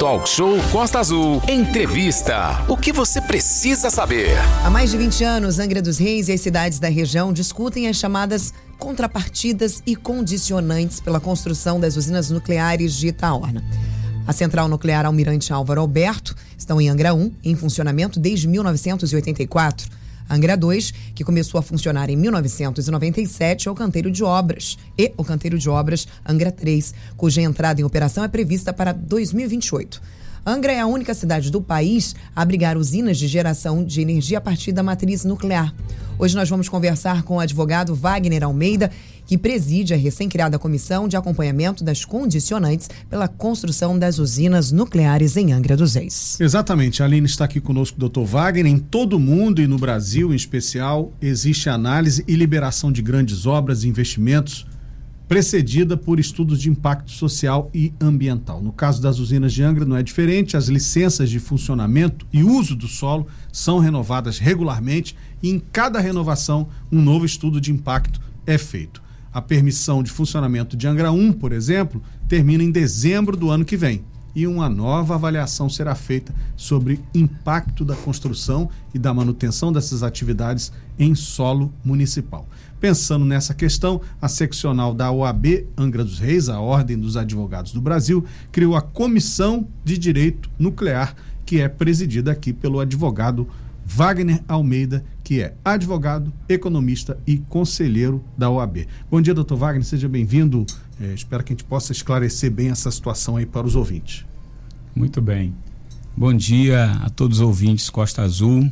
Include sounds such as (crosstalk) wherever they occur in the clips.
Talk Show Costa Azul. Entrevista. O que você precisa saber? Há mais de 20 anos, Angra dos Reis e as cidades da região discutem as chamadas contrapartidas e condicionantes pela construção das usinas nucleares de Itaorna. A central nuclear Almirante Álvaro Alberto estão em Angra 1, em funcionamento desde 1984. Angra 2, que começou a funcionar em 1997, é o canteiro de obras. E o canteiro de obras Angra 3, cuja entrada em operação é prevista para 2028. Angra é a única cidade do país a abrigar usinas de geração de energia a partir da matriz nuclear. Hoje nós vamos conversar com o advogado Wagner Almeida, que preside a recém-criada comissão de acompanhamento das condicionantes pela construção das usinas nucleares em Angra dos Reis. Exatamente. A Aline está aqui conosco, doutor Wagner. Em todo o mundo e no Brasil em especial, existe análise e liberação de grandes obras e investimentos precedida por estudos de impacto social e ambiental. No caso das usinas de Angra não é diferente, as licenças de funcionamento e uso do solo são renovadas regularmente e em cada renovação um novo estudo de impacto é feito. A permissão de funcionamento de Angra 1, por exemplo, termina em dezembro do ano que vem e uma nova avaliação será feita sobre impacto da construção e da manutenção dessas atividades em solo municipal. Pensando nessa questão, a seccional da OAB Angra dos Reis, a Ordem dos Advogados do Brasil, criou a Comissão de Direito Nuclear, que é presidida aqui pelo advogado Wagner Almeida, que é advogado, economista e conselheiro da OAB. Bom dia, doutor Wagner, seja bem-vindo. É, espero que a gente possa esclarecer bem essa situação aí para os ouvintes. Muito bem. Bom dia a todos os ouvintes Costa Azul.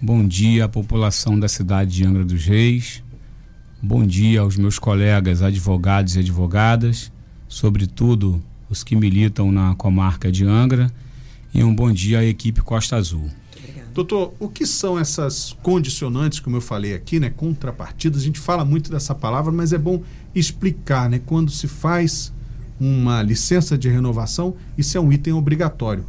Bom dia à população da cidade de Angra dos Reis. Bom dia aos meus colegas advogados e advogadas, sobretudo os que militam na comarca de Angra, e um bom dia à equipe Costa Azul. Doutor, o que são essas condicionantes, como eu falei aqui, né? Contrapartidas. A gente fala muito dessa palavra, mas é bom explicar, né? Quando se faz uma licença de renovação, isso é um item obrigatório.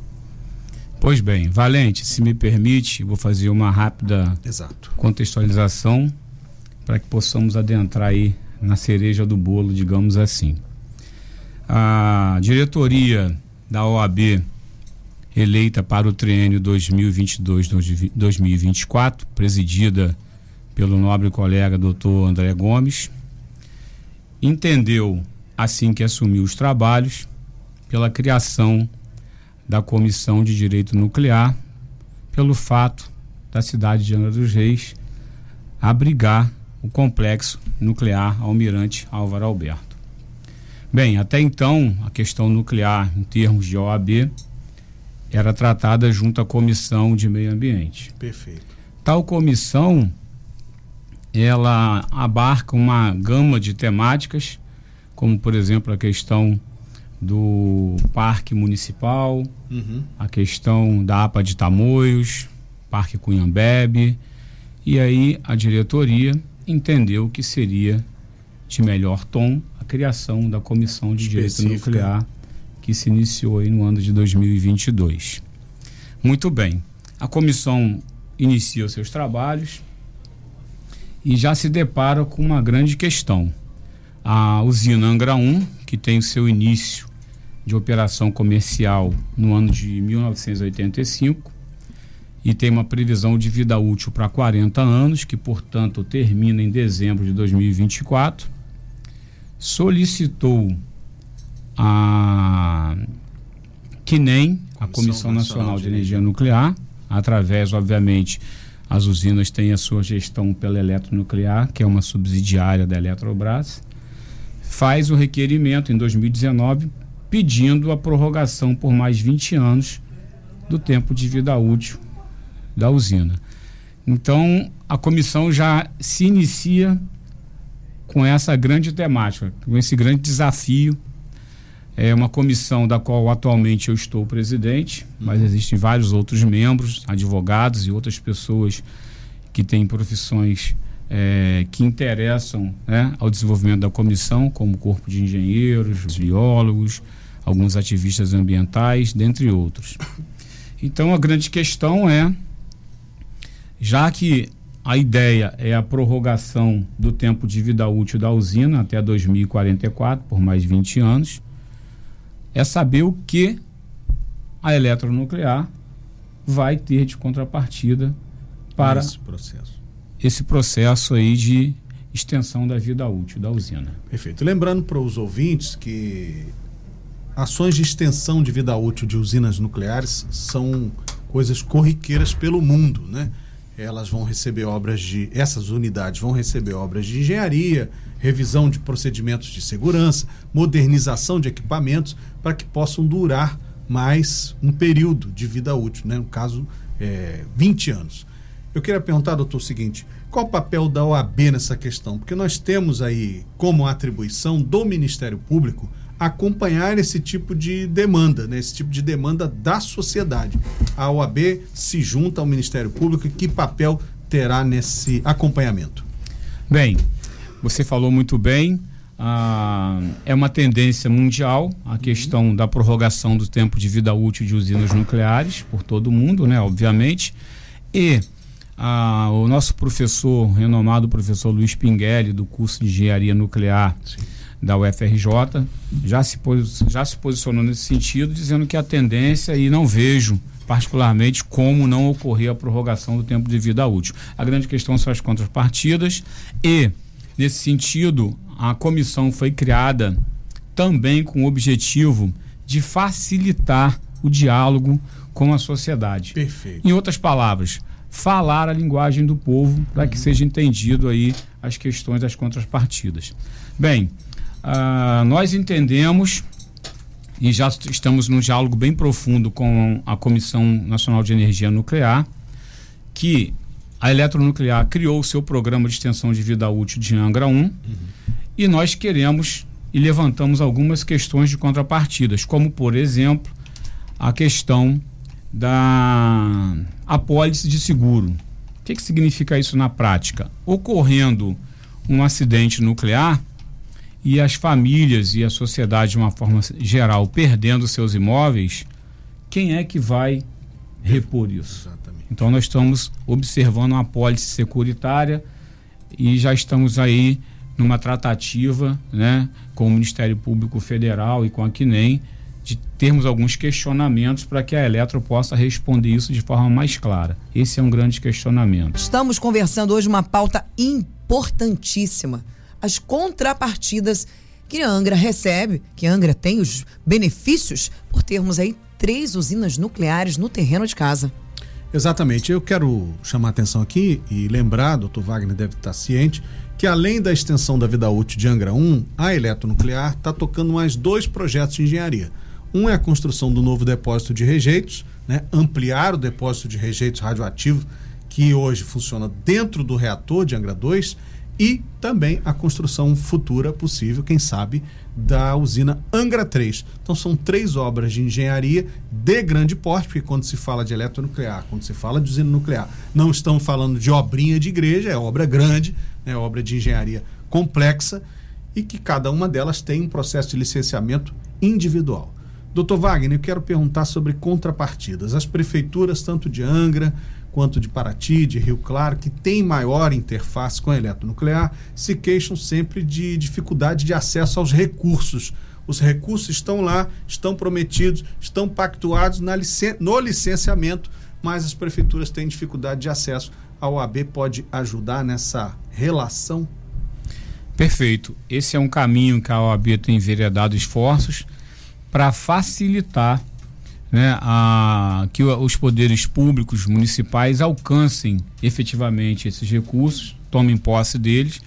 Pois bem, Valente, se me permite, vou fazer uma rápida Exato. contextualização para que possamos adentrar aí na cereja do bolo, digamos assim. A diretoria da OAB eleita para o triênio 2022-2024, presidida pelo nobre colega doutor André Gomes, entendeu, assim que assumiu os trabalhos, pela criação da Comissão de Direito Nuclear, pelo fato da cidade de Angra dos Reis abrigar o complexo nuclear Almirante Álvaro Alberto. Bem, até então, a questão nuclear, em termos de OAB, era tratada junto à Comissão de Meio Ambiente. Perfeito. Tal comissão ela abarca uma gama de temáticas, como por exemplo a questão do parque municipal, uhum. a questão da APA de Tamoios, Parque Cunhambebe, e aí a diretoria entendeu que seria de melhor tom a criação da Comissão de Específica. Direito Nuclear que se iniciou aí no ano de 2022. Muito bem. A comissão inicia os seus trabalhos e já se depara com uma grande questão. A usina Angra 1, que tem o seu início de operação comercial no ano de 1985 e tem uma previsão de vida útil para 40 anos, que portanto termina em dezembro de 2024, solicitou a que nem a Comissão Nacional de Energia Nuclear, através, obviamente, as usinas têm a sua gestão pela Eletronuclear, que é uma subsidiária da Eletrobras, faz o requerimento em 2019 pedindo a prorrogação por mais 20 anos do tempo de vida útil da usina. Então, a comissão já se inicia com essa grande temática, com esse grande desafio é uma comissão da qual atualmente eu estou presidente, mas uhum. existem vários outros membros, advogados e outras pessoas que têm profissões é, que interessam né, ao desenvolvimento da comissão, como corpo de engenheiros, biólogos, alguns ativistas ambientais, dentre outros. Então a grande questão é, já que a ideia é a prorrogação do tempo de vida útil da usina até 2044, por mais 20 anos, é saber o que a eletronuclear vai ter de contrapartida para esse processo. esse processo aí de extensão da vida útil da usina. Perfeito. Lembrando para os ouvintes que ações de extensão de vida útil de usinas nucleares são coisas corriqueiras pelo mundo, né? Elas vão receber obras de essas unidades vão receber obras de engenharia, revisão de procedimentos de segurança, modernização de equipamentos para que possam durar mais um período de vida útil, né? no caso, é, 20 anos. Eu queria perguntar, doutor, o seguinte: qual o papel da OAB nessa questão? Porque nós temos aí como atribuição do Ministério Público acompanhar esse tipo de demanda, né? esse tipo de demanda da sociedade. A OAB se junta ao Ministério Público e que papel terá nesse acompanhamento? Bem, você falou muito bem. Ah, é uma tendência mundial a questão da prorrogação do tempo de vida útil de usinas nucleares por todo o mundo, né, obviamente. E ah, o nosso professor, renomado professor Luiz Pinguelli, do curso de Engenharia Nuclear Sim. Da UFRJ, já se, já se posicionou nesse sentido, dizendo que a tendência, e não vejo particularmente como não ocorrer a prorrogação do tempo de vida útil. A grande questão são as contrapartidas e, nesse sentido, a comissão foi criada também com o objetivo de facilitar o diálogo com a sociedade. Perfeito. Em outras palavras, falar a linguagem do povo para que seja entendido aí as questões das contrapartidas. Bem, uh, nós entendemos e já estamos num diálogo bem profundo com a Comissão Nacional de Energia Nuclear, que a Eletronuclear criou o seu programa de extensão de vida útil de Angra 1 uhum. e nós queremos e levantamos algumas questões de contrapartidas, como, por exemplo, a questão da apólice de seguro. O que, que significa isso na prática? Ocorrendo um acidente nuclear, e as famílias e a sociedade de uma forma geral perdendo seus imóveis, quem é que vai repor isso? Exatamente. Então nós estamos observando uma apólice securitária e já estamos aí numa tratativa, né, com o Ministério Público Federal e com a CNEM de termos alguns questionamentos para que a Eletro possa responder isso de forma mais clara. Esse é um grande questionamento. Estamos conversando hoje uma pauta importantíssima as contrapartidas que Angra recebe, que Angra tem os benefícios por termos aí três usinas nucleares no terreno de casa. Exatamente. Eu quero chamar a atenção aqui e lembrar, doutor Wagner deve estar ciente, que além da extensão da vida útil de Angra 1, a Eletronuclear está tocando mais dois projetos de engenharia. Um é a construção do novo depósito de rejeitos, né? ampliar o depósito de rejeitos radioativos que hoje funciona dentro do reator de Angra 2 e também a construção futura possível, quem sabe, da usina Angra 3. Então são três obras de engenharia de grande porte, porque quando se fala de eletronuclear, quando se fala de usina nuclear, não estamos falando de obrinha de igreja, é obra grande, é obra de engenharia complexa e que cada uma delas tem um processo de licenciamento individual. Doutor Wagner, eu quero perguntar sobre contrapartidas. As prefeituras, tanto de Angra quanto de Paraty, de Rio Claro, que tem maior interface com a eletronuclear, se queixam sempre de dificuldade de acesso aos recursos. Os recursos estão lá, estão prometidos, estão pactuados licen no licenciamento, mas as prefeituras têm dificuldade de acesso. A OAB pode ajudar nessa relação? Perfeito. Esse é um caminho que a OAB tem enveredado esforços para facilitar né, a, que os poderes públicos municipais alcancem efetivamente esses recursos, tomem posse deles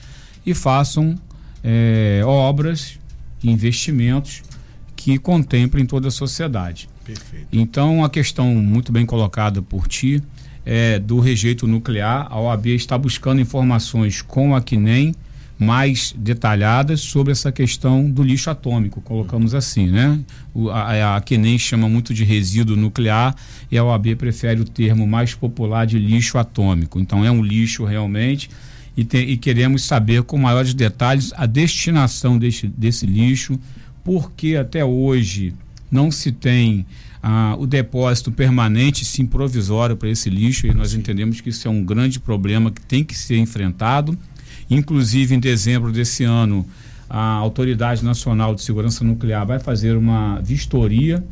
e façam é, obras investimentos que contemplem toda a sociedade. Perfeito. Então, a questão muito bem colocada por ti é do rejeito nuclear. A OAB está buscando informações com a CNEM mais detalhadas sobre essa questão do lixo atômico, colocamos assim, né? O, a, a nem chama muito de resíduo nuclear e a OAB prefere o termo mais popular de lixo atômico. Então é um lixo realmente e, te, e queremos saber com maiores detalhes a destinação desse, desse lixo, porque até hoje não se tem ah, o depósito permanente, sim provisório para esse lixo e nós entendemos que isso é um grande problema que tem que ser enfrentado Inclusive, em dezembro desse ano, a Autoridade Nacional de Segurança Nuclear vai fazer uma vistoria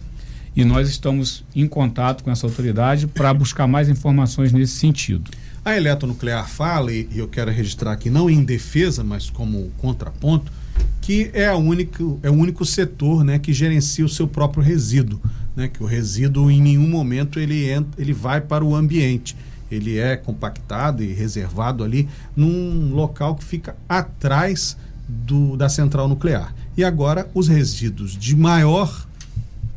e nós estamos em contato com essa autoridade para buscar mais informações nesse sentido. A Eletronuclear fala, e eu quero registrar aqui, não em defesa, mas como contraponto, que é, a é o único setor né, que gerencia o seu próprio resíduo. Né, que o resíduo, em nenhum momento, ele, entra, ele vai para o ambiente. Ele é compactado e reservado ali num local que fica atrás do, da central nuclear. E agora, os resíduos de maior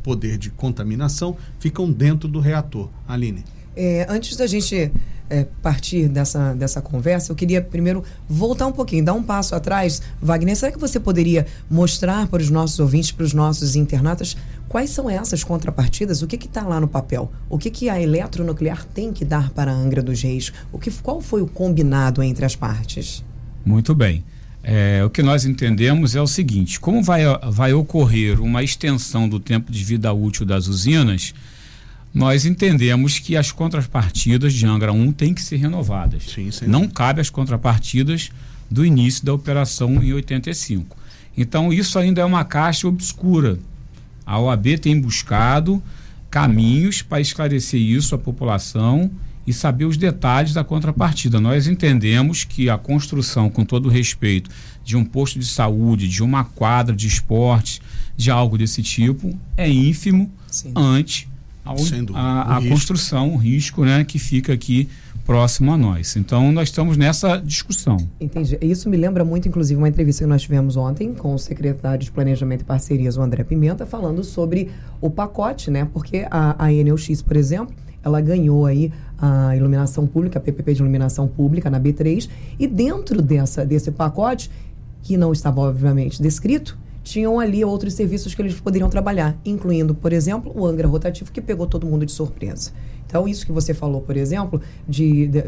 poder de contaminação ficam dentro do reator. Aline. É, antes da gente é, partir dessa, dessa conversa, eu queria primeiro voltar um pouquinho, dar um passo atrás. Wagner, será que você poderia mostrar para os nossos ouvintes, para os nossos internatas, quais são essas contrapartidas? O que está lá no papel? O que, que a eletronuclear tem que dar para a Angra dos Reis? O que, qual foi o combinado entre as partes? Muito bem. É, o que nós entendemos é o seguinte: como vai, vai ocorrer uma extensão do tempo de vida útil das usinas, nós entendemos que as contrapartidas de Angra 1 têm que ser renovadas. Sim, sim. Não cabe as contrapartidas do início da operação em 85. Então, isso ainda é uma caixa obscura. A OAB tem buscado caminhos para esclarecer isso à população e saber os detalhes da contrapartida. Nós entendemos que a construção, com todo respeito, de um posto de saúde, de uma quadra de esportes, de algo desse tipo, é ínfimo Sim. ante a, a, a construção, o risco né, que fica aqui próximo a nós. Então, nós estamos nessa discussão. Entendi. Isso me lembra muito, inclusive, uma entrevista que nós tivemos ontem com o secretário de Planejamento e Parcerias, o André Pimenta, falando sobre o pacote, né? Porque a, a por exemplo, ela ganhou aí a iluminação pública, a PPP de iluminação pública na B3, e dentro dessa, desse pacote, que não estava obviamente descrito, tinham ali outros serviços que eles poderiam trabalhar, incluindo, por exemplo, o Angra rotativo, que pegou todo mundo de surpresa. Então, isso que você falou, por exemplo, de, de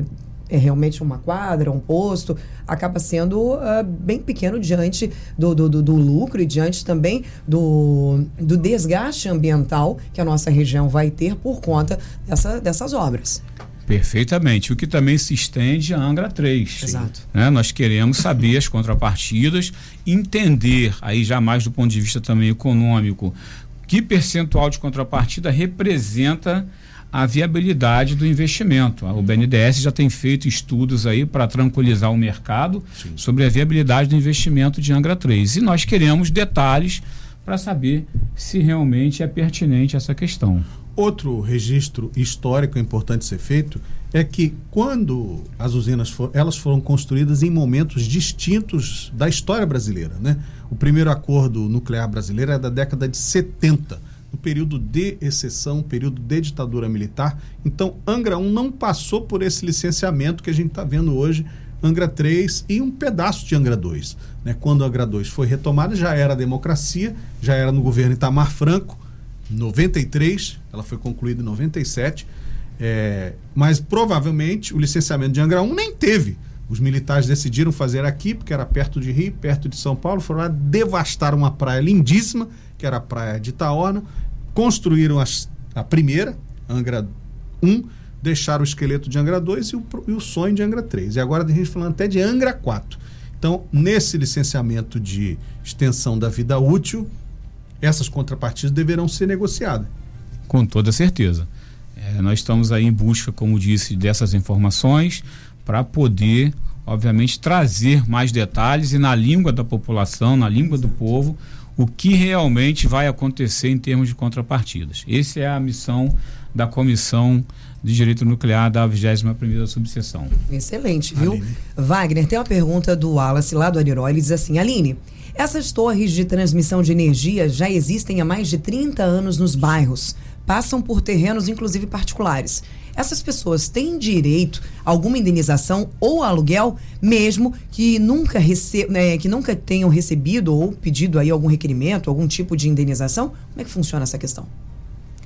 é realmente uma quadra, um posto, acaba sendo uh, bem pequeno diante do, do, do, do, lucro e diante também do, do desgaste ambiental que a nossa região vai ter por conta dessa, dessas obras. Perfeitamente. O que também se estende a Angra 3. Exato. Né? Nós queremos saber as contrapartidas, entender, aí já mais do ponto de vista também econômico, que percentual de contrapartida representa a viabilidade do investimento. O BNDES já tem feito estudos aí para tranquilizar o mercado Sim. sobre a viabilidade do investimento de Angra 3. E nós queremos detalhes para saber se realmente é pertinente essa questão. Outro registro histórico importante ser feito é que quando as usinas elas foram construídas em momentos distintos da história brasileira, né? O primeiro acordo nuclear brasileiro é da década de 70 no período de exceção, período de ditadura militar. Então, Angra 1 não passou por esse licenciamento que a gente está vendo hoje, Angra 3 e um pedaço de Angra 2. Né? Quando Angra 2 foi retomada, já era democracia, já era no governo Itamar Franco, 93, ela foi concluída em 97, é, mas provavelmente o licenciamento de Angra 1 nem teve. Os militares decidiram fazer aqui, porque era perto de Rio, perto de São Paulo, foram lá devastar uma praia lindíssima, que era a praia de Itaúna, construíram as, a primeira, Angra 1, deixaram o esqueleto de Angra 2 e o, e o sonho de Angra 3. E agora tem gente falando até de Angra 4. Então, nesse licenciamento de extensão da vida útil, essas contrapartidas deverão ser negociadas. Com toda certeza. É, nós estamos aí em busca, como disse, dessas informações para poder, obviamente, trazer mais detalhes e na língua da população, na língua do povo, o que realmente vai acontecer em termos de contrapartidas. Essa é a missão da Comissão de Direito Nuclear da 21ª Subseção. Excelente, viu? Aline. Wagner, tem uma pergunta do Wallace lá do Aniró, ele diz assim, Aline, essas torres de transmissão de energia já existem há mais de 30 anos nos bairros, passam por terrenos inclusive particulares essas pessoas têm direito a alguma indenização ou aluguel, mesmo que nunca, rece né, que nunca tenham recebido ou pedido aí algum requerimento, algum tipo de indenização? Como é que funciona essa questão?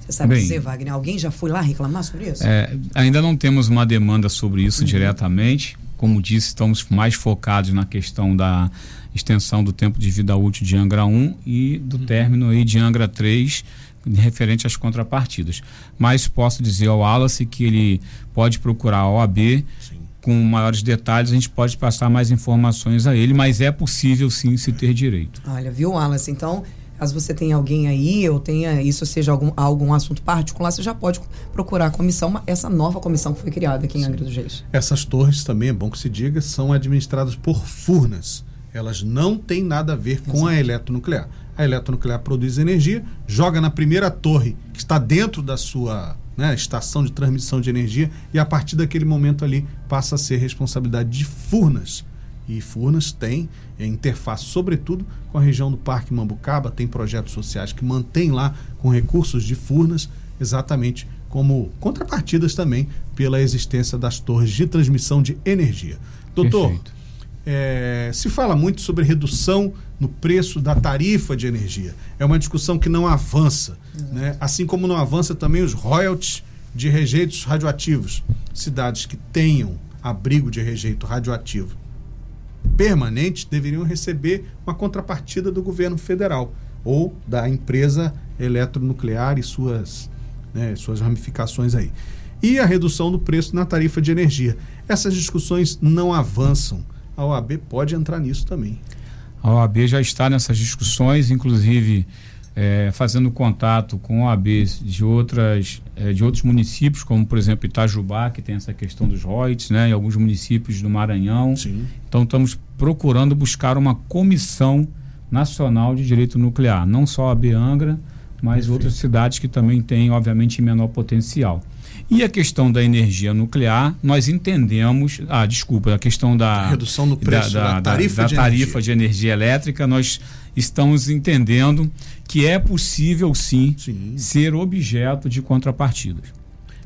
Você sabe Bem, dizer, Wagner? Alguém já foi lá reclamar sobre isso? É, ainda não temos uma demanda sobre isso uhum. diretamente. Como disse, estamos mais focados na questão da extensão do tempo de vida útil de Angra 1 e do uhum. término aí de Angra 3 referente às contrapartidas. Mas posso dizer ao Wallace que ele pode procurar a OAB sim. com maiores detalhes, a gente pode passar mais informações a ele, mas é possível sim se ter direito. Olha, viu, Wallace? Então, Caso você tenha alguém aí ou tenha isso seja algum, algum assunto particular, você já pode procurar a comissão, essa nova comissão que foi criada aqui em Angra dos Reis. Essas torres também, é bom que se diga, são administradas por Furnas. Elas não têm nada a ver com Exato. a eletronuclear. A eletronuclear produz energia, joga na primeira torre que está dentro da sua né, estação de transmissão de energia e a partir daquele momento ali passa a ser responsabilidade de Furnas e Furnas tem é, interface, sobretudo, com a região do Parque Mambucaba, tem projetos sociais que mantêm lá com recursos de Furnas, exatamente como contrapartidas também pela existência das torres de transmissão de energia. Doutor, é, se fala muito sobre redução no preço da tarifa de energia. É uma discussão que não avança. Né? Assim como não avança também os royalties de rejeitos radioativos. Cidades que tenham abrigo de rejeito radioativo permanentes deveriam receber uma contrapartida do governo federal ou da empresa eletronuclear e suas, né, suas ramificações aí. E a redução do preço na tarifa de energia. Essas discussões não avançam. A OAB pode entrar nisso também. A OAB já está nessas discussões, inclusive é, fazendo contato com OABs de, outras, é, de outros municípios, como por exemplo Itajubá, que tem essa questão dos royalties, né, e alguns municípios do Maranhão. Sim. Então estamos procurando buscar uma comissão nacional de direito nuclear, não só a Beangra, mas Perfeito. outras cidades que também têm, obviamente, menor potencial. E a questão da energia nuclear, nós entendemos. Ah, desculpa, a questão da. Redução do preço da, da, da tarifa, da, de, tarifa energia. de energia elétrica, nós estamos entendendo que é possível sim, sim. ser objeto de contrapartidas.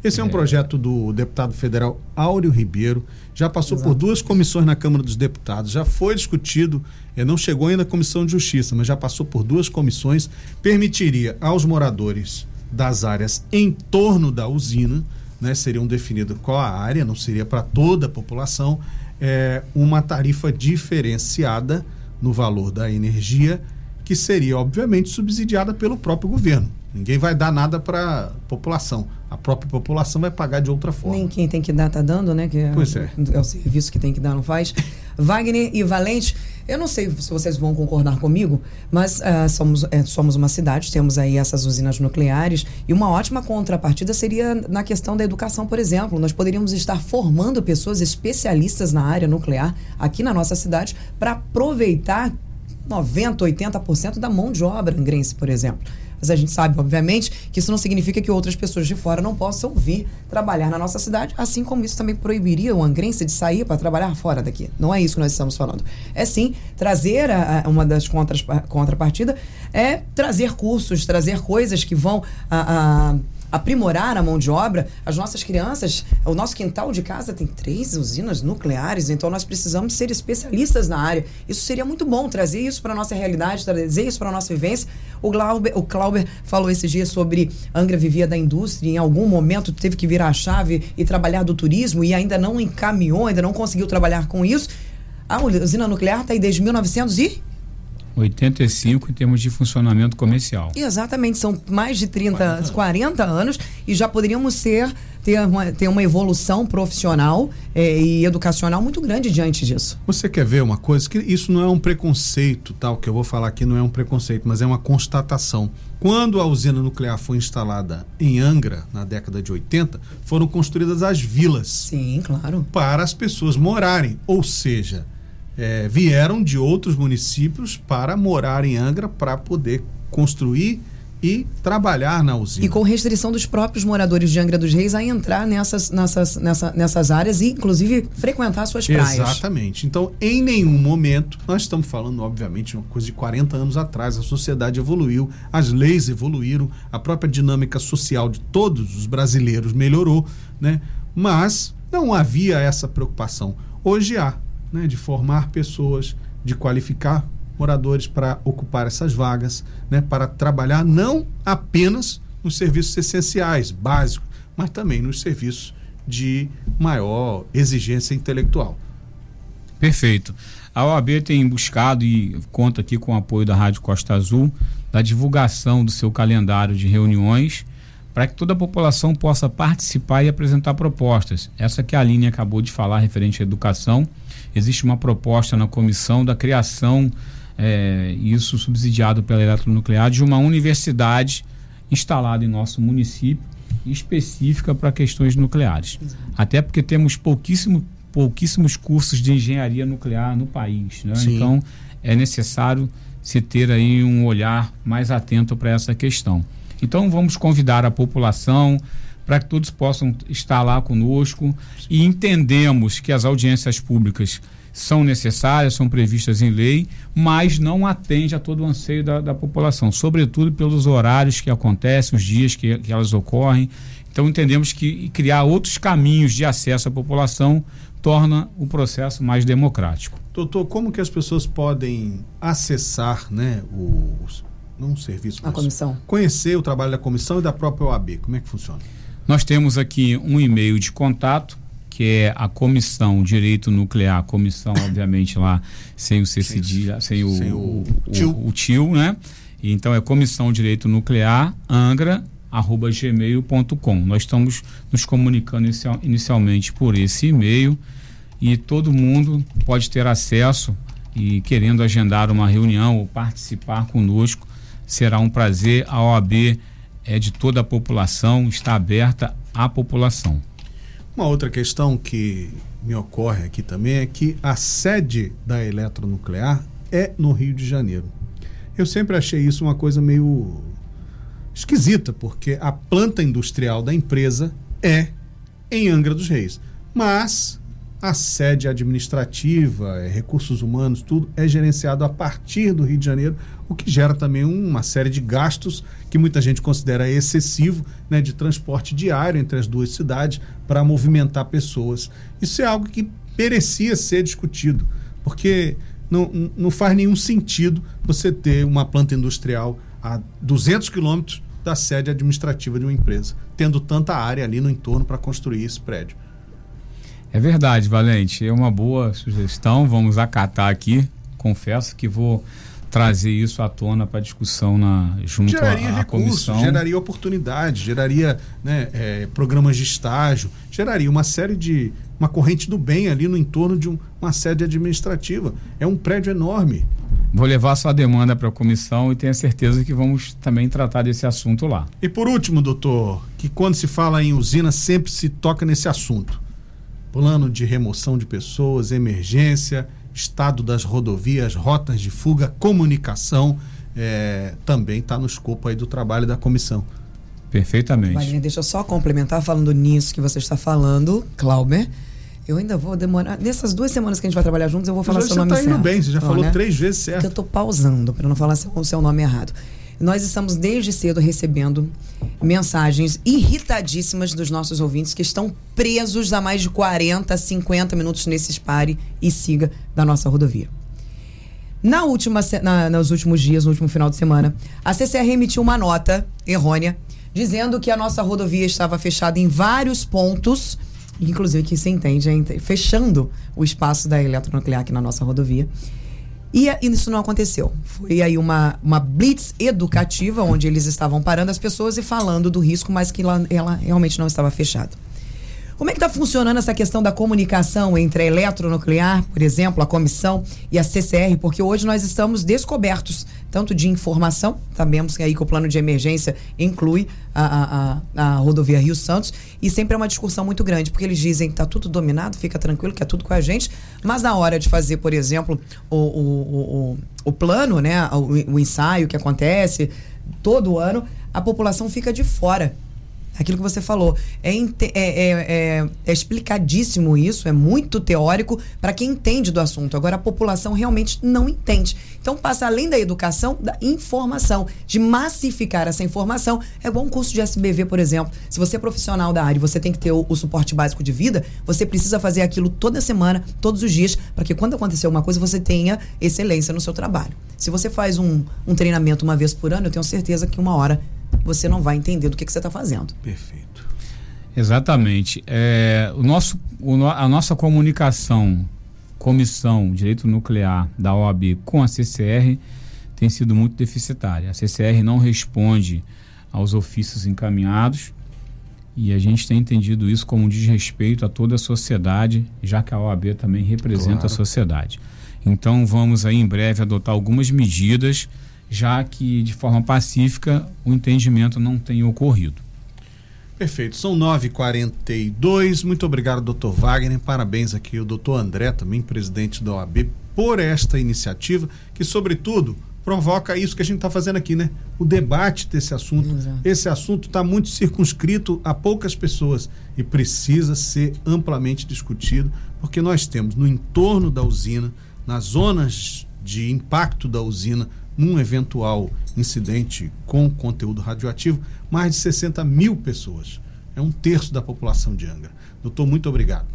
Esse é um é. projeto do deputado federal Áureo Ribeiro, já passou Exato. por duas comissões na Câmara dos Deputados, já foi discutido, eh, não chegou ainda à Comissão de Justiça, mas já passou por duas comissões, permitiria aos moradores das áreas em torno da usina, né, seriam definidas qual a área, não seria para toda a população, é, uma tarifa diferenciada no valor da energia, que seria, obviamente, subsidiada pelo próprio governo. Ninguém vai dar nada para a população. A própria população vai pagar de outra forma. Nem quem tem que dar está dando, né? Que pois é. É o serviço que tem que dar, não faz. (laughs) Wagner e Valente, eu não sei se vocês vão concordar comigo, mas uh, somos, é, somos uma cidade, temos aí essas usinas nucleares e uma ótima contrapartida seria na questão da educação, por exemplo. Nós poderíamos estar formando pessoas especialistas na área nuclear aqui na nossa cidade para aproveitar 90, 80% da mão de obra angrense, por exemplo. Mas a gente sabe, obviamente, que isso não significa que outras pessoas de fora não possam vir trabalhar na nossa cidade, assim como isso também proibiria o angrense de sair para trabalhar fora daqui. Não é isso que nós estamos falando. É sim trazer a, uma das contras, contrapartidas é trazer cursos, trazer coisas que vão a, a aprimorar a mão de obra, as nossas crianças, o nosso quintal de casa tem três usinas nucleares, então nós precisamos ser especialistas na área. Isso seria muito bom, trazer isso para a nossa realidade, trazer isso para a nossa vivência. O Glauber, o Clauber falou esses dias sobre Angra vivia da indústria, em algum momento teve que virar a chave e trabalhar do turismo e ainda não encaminhou, ainda não conseguiu trabalhar com isso. A usina nuclear está aí desde 1900 e 85 em termos de funcionamento comercial. Exatamente, são mais de 30, 40, 40 anos e já poderíamos ser ter uma, ter uma evolução profissional é, e educacional muito grande diante disso. Você quer ver uma coisa? Que isso não é um preconceito, tal, que eu vou falar aqui não é um preconceito, mas é uma constatação. Quando a usina nuclear foi instalada em Angra, na década de 80, foram construídas as vilas. Sim, claro. Para as pessoas morarem. Ou seja, é, vieram de outros municípios para morar em Angra para poder construir e trabalhar na usina. E com restrição dos próprios moradores de Angra dos Reis a entrar nessas, nessas, nessa, nessas áreas e, inclusive, frequentar suas praias. Exatamente. Então, em nenhum momento, nós estamos falando, obviamente, uma coisa de 40 anos atrás, a sociedade evoluiu, as leis evoluíram, a própria dinâmica social de todos os brasileiros melhorou, né? Mas não havia essa preocupação. Hoje há né, de formar pessoas, de qualificar moradores para ocupar essas vagas, né, para trabalhar não apenas nos serviços essenciais, básicos, mas também nos serviços de maior exigência intelectual. Perfeito. A OAB tem buscado e conta aqui com o apoio da Rádio Costa Azul, da divulgação do seu calendário de reuniões, para que toda a população possa participar e apresentar propostas. Essa que a Aline acabou de falar referente à educação existe uma proposta na comissão da criação é, isso subsidiado pela Eletronuclear, de uma universidade instalada em nosso município, específica para questões nucleares. Até porque temos pouquíssimo, pouquíssimos cursos de engenharia nuclear no país. Né? Então, é necessário se ter aí um olhar mais atento para essa questão. Então, vamos convidar a população para que todos possam estar lá conosco e entendemos que as audiências públicas são necessárias, são previstas em lei, mas não atende a todo o anseio da, da população, sobretudo pelos horários que acontecem, os dias que, que elas ocorrem. Então entendemos que criar outros caminhos de acesso à população torna o processo mais democrático. Doutor, como que as pessoas podem acessar, né, não um serviço, a comissão, conhecer o trabalho da comissão e da própria OAB? Como é que funciona? Nós temos aqui um e-mail de contato que é a Comissão Direito Nuclear, comissão, (laughs) obviamente, lá sem o C cedilha, sem, o, sem o, o, tio. o, tio, né? Então é Comissão Direito Nuclear, Angra, arroba gmail.com. Nós estamos nos comunicando inicial, inicialmente por esse e-mail e todo mundo pode ter acesso e querendo agendar uma reunião ou participar conosco, será um prazer. A OAB é de toda a população, está aberta à população. Uma outra questão que me ocorre aqui também é que a sede da eletronuclear é no Rio de Janeiro. Eu sempre achei isso uma coisa meio esquisita, porque a planta industrial da empresa é em Angra dos Reis. Mas a sede administrativa, é, recursos humanos, tudo é gerenciado a partir do Rio de Janeiro, o que gera também uma série de gastos que muita gente considera excessivo, né, de transporte diário entre as duas cidades para movimentar pessoas. Isso é algo que merecia ser discutido, porque não, não faz nenhum sentido você ter uma planta industrial a 200 quilômetros da sede administrativa de uma empresa, tendo tanta área ali no entorno para construir esse prédio. É verdade, Valente. É uma boa sugestão. Vamos acatar aqui. Confesso que vou trazer isso à tona para discussão na, junto geraria à, à comissão. Geraria oportunidade, geraria né, é, programas de estágio, geraria uma série de. uma corrente do bem ali no entorno de um, uma sede administrativa. É um prédio enorme. Vou levar sua demanda para a comissão e tenho certeza que vamos também tratar desse assunto lá. E por último, doutor, que quando se fala em usina sempre se toca nesse assunto plano de remoção de pessoas, emergência, estado das rodovias, rotas de fuga, comunicação, é, também está no escopo aí do trabalho da comissão. Perfeitamente. Marinha, deixa eu só complementar falando nisso que você está falando, Clauber. Eu ainda vou demorar. Nessas duas semanas que a gente vai trabalhar juntos, eu vou falar seu nome certo. Você está indo bem, você já falou né? três vezes certo. Porque eu estou pausando para não falar o seu nome errado. Nós estamos desde cedo recebendo mensagens irritadíssimas dos nossos ouvintes que estão presos há mais de 40, 50 minutos nesse pare e siga da nossa rodovia. Na última, na, nos últimos dias, no último final de semana, a CCR emitiu uma nota errônea dizendo que a nossa rodovia estava fechada em vários pontos, inclusive que se entende, fechando o espaço da eletronuclear aqui na nossa rodovia. E isso não aconteceu. Foi aí uma, uma blitz educativa, onde eles estavam parando as pessoas e falando do risco, mas que ela, ela realmente não estava fechada. Como é que está funcionando essa questão da comunicação entre a eletronuclear, por exemplo, a comissão e a CCR? Porque hoje nós estamos descobertos tanto de informação, sabemos que aí que o plano de emergência inclui a, a, a, rodovia Rio Santos, e sempre é uma discussão muito grande, porque eles dizem que está tudo dominado, fica tranquilo, que é tudo com a gente, mas na hora de fazer, por exemplo, o, o, o, o plano, né, o, o ensaio que acontece todo ano, a população fica de fora aquilo que você falou. É, é, é, é, é explicadíssimo isso, é muito teórico para quem entende do assunto. Agora, a população realmente não entende. Então, passa além da educação, da informação, de massificar essa informação. É igual um curso de SBV, por exemplo. Se você é profissional da área você tem que ter o, o suporte básico de vida, você precisa fazer aquilo toda semana, todos os dias, para que quando acontecer uma coisa, você tenha excelência no seu trabalho. Se você faz um, um treinamento uma vez por ano, eu tenho certeza que uma hora você não vai entender do que, que você está fazendo. Perfeito. Exatamente. É, o nosso, o, a nossa comunicação, comissão direito nuclear da OAB com a CCR tem sido muito deficitária. A CCR não responde aos ofícios encaminhados e a gente tem entendido isso como um desrespeito a toda a sociedade, já que a OAB também representa claro. a sociedade. Então vamos aí em breve adotar algumas medidas, já que de forma pacífica o entendimento não tem ocorrido. Perfeito, são 9h42. Muito obrigado, doutor Wagner. Parabéns aqui ao doutor André, também presidente da OAB, por esta iniciativa, que, sobretudo, provoca isso que a gente está fazendo aqui, né? O debate desse assunto. Exato. Esse assunto está muito circunscrito a poucas pessoas e precisa ser amplamente discutido, porque nós temos no entorno da usina, nas zonas de impacto da usina, num eventual incidente com conteúdo radioativo, mais de 60 mil pessoas. É um terço da população de Angra. Doutor, muito obrigado.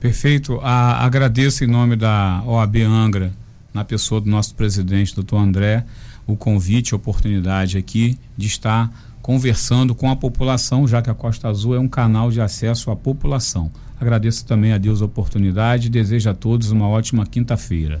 Perfeito. A, agradeço em nome da OAB Angra, na pessoa do nosso presidente, doutor André, o convite, a oportunidade aqui de estar conversando com a população, já que a Costa Azul é um canal de acesso à população. Agradeço também a Deus a oportunidade e desejo a todos uma ótima quinta-feira.